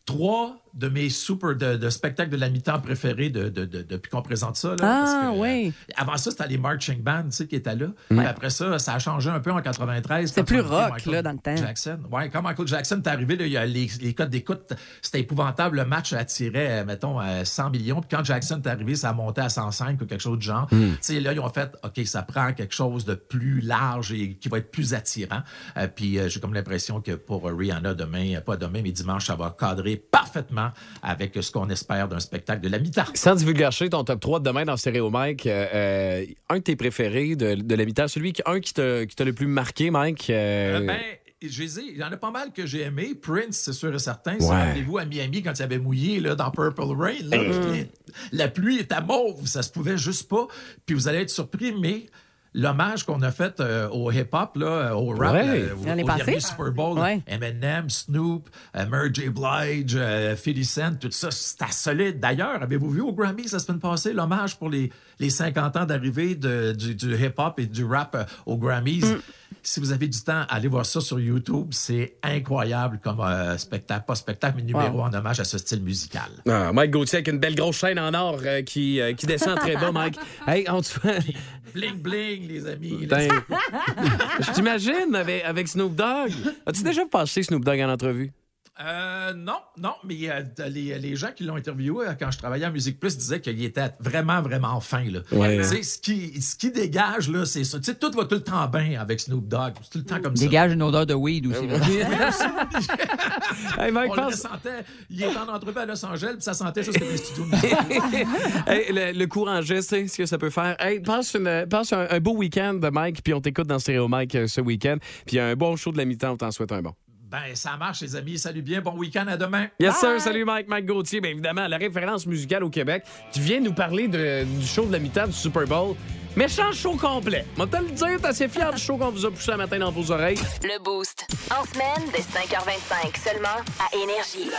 N: Trois de mes super de, de spectacles de la mi-temps préférés de, de- de- depuis qu'on présente ça. Là, parce
F: Ah,
N: que,
F: oui.
N: euh, avant ça, c'était les marching bands tu sais, qui étaient là. Puis après ça, ça a changé un peu en 93.
F: C'était plus rock,
N: Michael
F: là, dans le temps.
N: Jackson. Ouais, quand Michael Jackson est arrivé, là, il y a les, les codes d'écoute, c'était épouvantable. Le match attirait, euh, mettons, euh, 100 millions. Puis quand Jackson est arrivé, ça a monté à 105 ou quelque chose de genre.
O: Mm.
N: Tu sais, là, ils ont fait, OK, ça prend quelque chose de plus large et qui va être plus attirant. Euh, puis euh, j'ai comme l'impression que pour euh, Rihanna, demain, euh, pas demain, mais dimanche, ça va cadrer parfaitement avec ce qu'on espère d'un spectacle de la mi-temps.
D: Sans divulgacher ton top 3 de demain dans Stéréo Mike, euh, euh, un de tes préférés de, de la mi-temps, celui qui, un qui t'a qui t'a le plus marqué, Mike. euh,
N: Euh, ben, je les ai- il y en a pas mal que j'ai aimé. Prince, c'est sûr et certain.
D: Ouais.
N: Ça, Rappelez-vous à Miami quand il avait mouillé là, dans Purple Rain. là, La pluie était mauve, ça se pouvait juste pas. Puis vous allez être surpris, mais l'hommage qu'on a fait euh, au hip-hop, là, au rap,
F: Ouais.
N: euh, au, dernier Super Bowl,
F: Ouais.
N: Eminem, Snoop, euh, Mary J. Blige, euh, 50 Cent, tout ça, c'était solide. D'ailleurs, avez-vous vu au Grammy la semaine passée l'hommage pour les, les 50 ans d'arrivée du, du hip-hop et du rap euh, aux Grammys?
F: Mm.
N: Si vous avez du temps, allez voir ça sur YouTube. C'est incroyable comme euh, spectacle, pas spectacle, mais numéro
D: Wow.
N: en hommage à ce style musical.
D: Ah, Mike Gauthier avec une belle grosse chaîne en or euh, qui, euh, qui descend très bas, Mike. (laughs) Hey, on te fait-
N: Bling bling, les amis.
D: Ben, (laughs) je t'imagine avec, avec Snoop Dogg. As-tu déjà passé Snoop Dogg en entrevue?
N: Euh, non, non, mais euh, les, les gens qui l'ont interviewé euh, quand je travaillais à Musique Plus disaient qu'il était vraiment, vraiment fin. Là.
D: Ouais.
N: Tu sais, ce, qui, ce qui dégage, là, c'est ça. Tu sais, tout va tout le temps bien avec Snoop Dogg. C'est tout le temps comme ça.
E: Dégage une odeur de weed aussi. (laughs) (laughs)
D: Hey, Mike,
N: On
D: pense-
N: le sentait. Il était en entrevue à Los Angeles, puis ça sentait juste les studios. (laughs)
D: Hey, le, le courant geste, tu sais, ce que ça peut faire. Hey, passe, une, passe un, un beau week-end, Mike, puis on t'écoute dans Stéréo Mike euh, ce week-end. Puis un bon show de la mi-temps, on t'en souhaite un bon.
N: Ben, ça marche, les amis. Salut bien. Bon week-end. À demain.
D: Yes, sir. Salut, Mike. Mike Gauthier, bien évidemment, la référence musicale au Québec, qui vient nous parler de- du show de la mi-temps du Super Bowl. Méchant show complet. Moi, te le dire, t'es assez fier du show qu'on vous a poussé un matin dans vos oreilles.
A: Le Boost. En semaine, dès 5h25, seulement à Énergie.